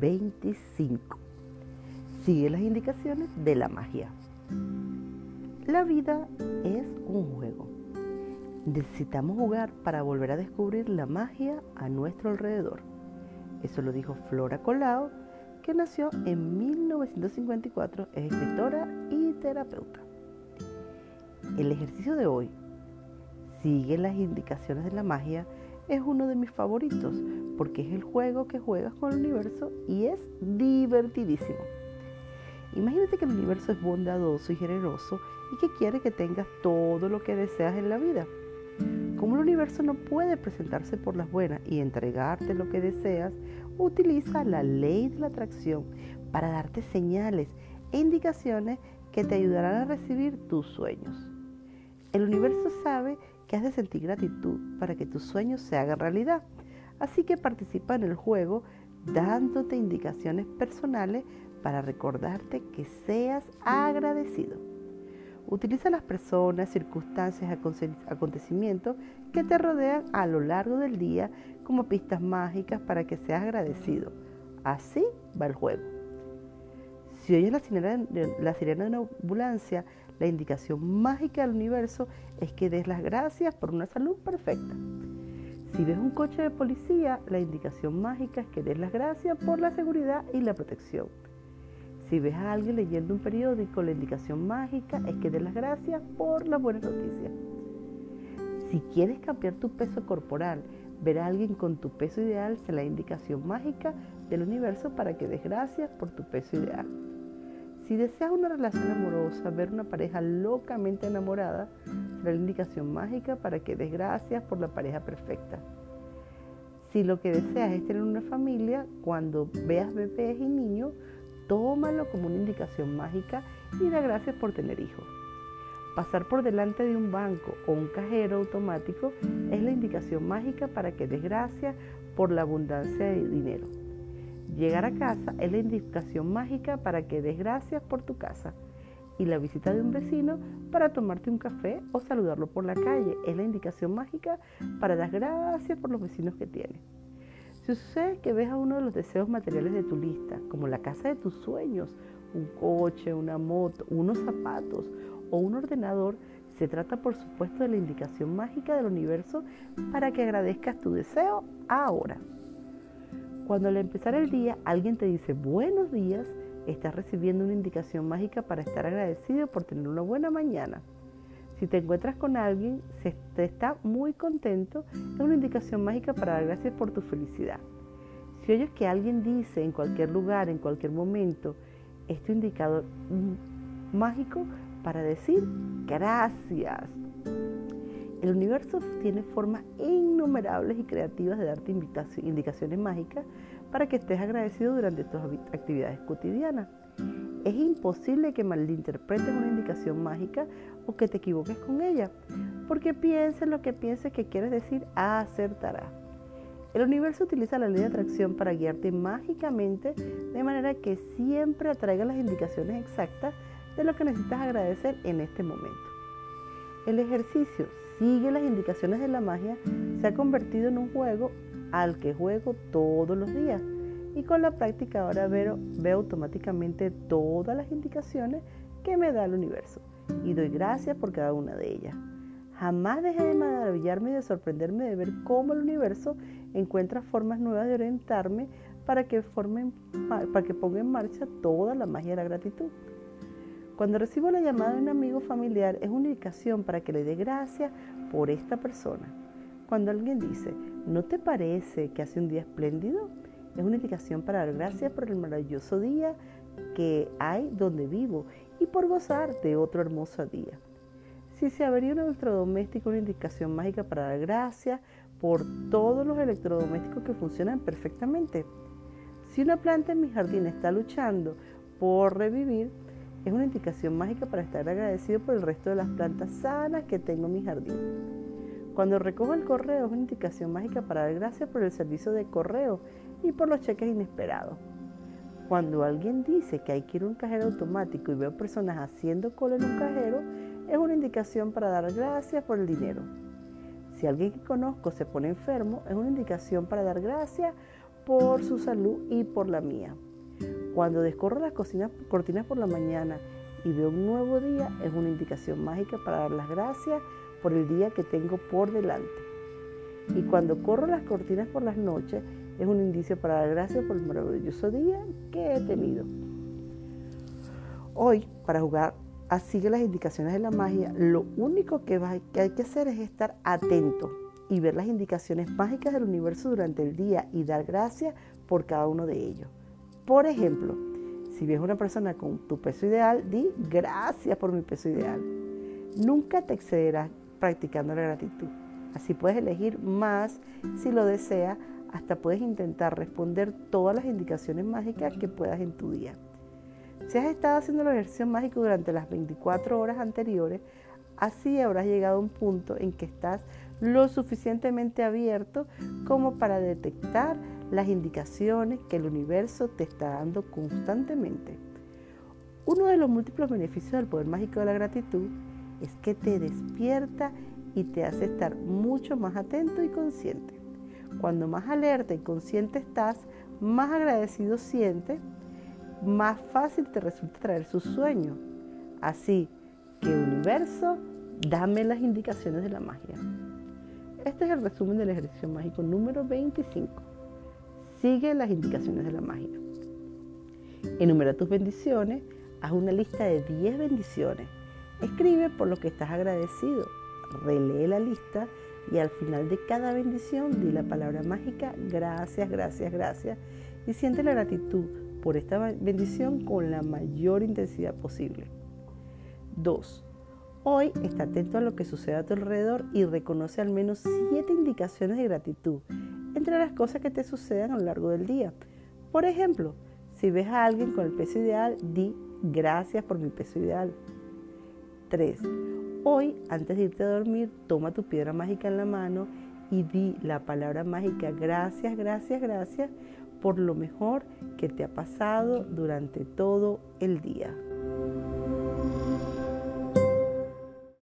25. Sigue las indicaciones de la magia. La vida es un juego. Necesitamos jugar para volver a descubrir la magia a nuestro alrededor. Eso lo dijo Flora Colao, que nació en 1954, es escritora y terapeuta. El ejercicio de hoy sigue las indicaciones de la magia es uno de mis favoritos porque es el juego que juegas con el universo y es divertidísimo. Imagínate que el universo es bondadoso y generoso y que quiere que tengas todo lo que deseas en la vida. Como el universo no puede presentarse por las buenas y entregarte lo que deseas, utiliza la ley de la atracción para darte señales e indicaciones que te ayudarán a recibir tus sueños. El universo sabe que has de sentir gratitud para que tus sueños se hagan realidad. Así que participa en el juego dándote indicaciones personales para recordarte que seas agradecido. Utiliza las personas, circunstancias, acontecimientos que te rodean a lo largo del día como pistas mágicas para que seas agradecido. Así va el juego. Si oyes la sirena, la sirena de una ambulancia, la indicación mágica del universo es que des las gracias por una salud perfecta. Si ves un coche de policía, la indicación mágica es que des las gracias por la seguridad y la protección. Si ves a alguien leyendo un periódico, la indicación mágica es que des las gracias por las buenas noticias. Si quieres cambiar tu peso corporal, ver a alguien con tu peso ideal será la indicación mágica del universo para que des gracias por tu peso ideal. Si deseas una relación amorosa, ver una pareja locamente enamorada será la indicación mágica para que des gracias por la pareja perfecta. Si lo que deseas es tener una familia, cuando veas bebés y niños, tómalo como una indicación mágica y da gracias por tener hijos. Pasar por delante de un banco o un cajero automático es la indicación mágica para que des gracias por la abundancia de dinero. Llegar a casa es la indicación mágica para que des gracias por tu casa. Y la visita de un vecino para tomarte un café o saludarlo por la calle es la indicación mágica para dar gracias por los vecinos que tienes. Si sucede que ves a uno de los deseos materiales de tu lista, como la casa de tus sueños, un coche, una moto, unos zapatos o un ordenador, se trata por supuesto de la indicación mágica del universo para que agradezcas tu deseo ahora. Cuando al empezar el día alguien te dice buenos días, estás recibiendo una indicación mágica para estar agradecido por tener una buena mañana. Si te encuentras con alguien, se te está muy contento, es una indicación mágica para dar gracias por tu felicidad. Si oyes que alguien dice en cualquier lugar, en cualquier momento, es tu indicador mágico para decir gracias. El universo tiene formas innumerables y creativas de darte indicaciones mágicas para que estés agradecido durante tus actividades cotidianas. Es imposible que malinterpretes una indicación mágica o que te equivoques con ella, porque pienses lo que pienses que quieres decir, acertará. El universo utiliza la ley de atracción para guiarte mágicamente de manera que siempre atraiga las indicaciones exactas de lo que necesitas agradecer en este momento. El ejercicio sigue las indicaciones de la magia se ha convertido en un juego al que juego todos los días y con la práctica ahora veo, veo automáticamente todas las indicaciones que me da el universo y doy gracias por cada una de ellas. Jamás dejé de maravillarme y de sorprenderme de ver cómo el universo encuentra formas nuevas de orientarme para que, formen, para que ponga en marcha toda la magia de la gratitud. Cuando recibo la llamada de un amigo familiar es una indicación para que le dé gracias por esta persona. Cuando alguien dice, ¿no te parece que hace un día espléndido? Es una indicación para dar gracias por el maravilloso día que hay donde vivo y por gozar de otro hermoso día. Si se abrió un electrodoméstico, una indicación mágica para dar gracias por todos los electrodomésticos que funcionan perfectamente. Si una planta en mi jardín está luchando por revivir, es una indicación mágica para estar agradecido por el resto de las plantas sanas que tengo en mi jardín. Cuando recojo el correo es una indicación mágica para dar gracias por el servicio de correo y por los cheques inesperados. Cuando alguien dice que hay que ir a un cajero automático y veo personas haciendo cola en un cajero, es una indicación para dar gracias por el dinero. Si alguien que conozco se pone enfermo, es una indicación para dar gracias por su salud y por la mía. Cuando descorro las cortinas por la mañana y veo un nuevo día, es una indicación mágica para dar las gracias por el día que tengo por delante. Y cuando corro las cortinas por las noches, es un indicio para dar gracias por el maravilloso día que he tenido. Hoy, para jugar así que las indicaciones de la magia, lo único que hay que hacer es estar atento y ver las indicaciones mágicas del universo durante el día y dar gracias por cada uno de ellos. Por ejemplo, si ves una persona con tu peso ideal, di gracias por mi peso ideal. Nunca te excederás practicando la gratitud. Así puedes elegir más si lo deseas, hasta puedes intentar responder todas las indicaciones mágicas que puedas en tu día. Si has estado haciendo el ejercicio mágico durante las 24 horas anteriores, así habrás llegado a un punto en que estás lo suficientemente abierto como para detectar las indicaciones que el universo te está dando constantemente. Uno de los múltiples beneficios del poder mágico de la gratitud es que te despierta y te hace estar mucho más atento y consciente. Cuando más alerta y consciente estás, más agradecido sientes, más fácil te resulta traer sus sueños. Así que universo, dame las indicaciones de la magia. Este es el resumen del ejercicio mágico número 25. Sigue las indicaciones de la magia. Enumera tus bendiciones, haz una lista de 10 bendiciones. Escribe por lo que estás agradecido. Relee la lista y al final de cada bendición di la palabra mágica gracias, gracias, gracias y siente la gratitud por esta bendición con la mayor intensidad posible. 2. Hoy está atento a lo que sucede a tu alrededor y reconoce al menos siete indicaciones de gratitud entre las cosas que te sucedan a lo largo del día. Por ejemplo, si ves a alguien con el peso ideal, di gracias por mi peso ideal. 3. Hoy, antes de irte a dormir, toma tu piedra mágica en la mano y di la palabra mágica gracias, gracias, gracias por lo mejor que te ha pasado durante todo el día.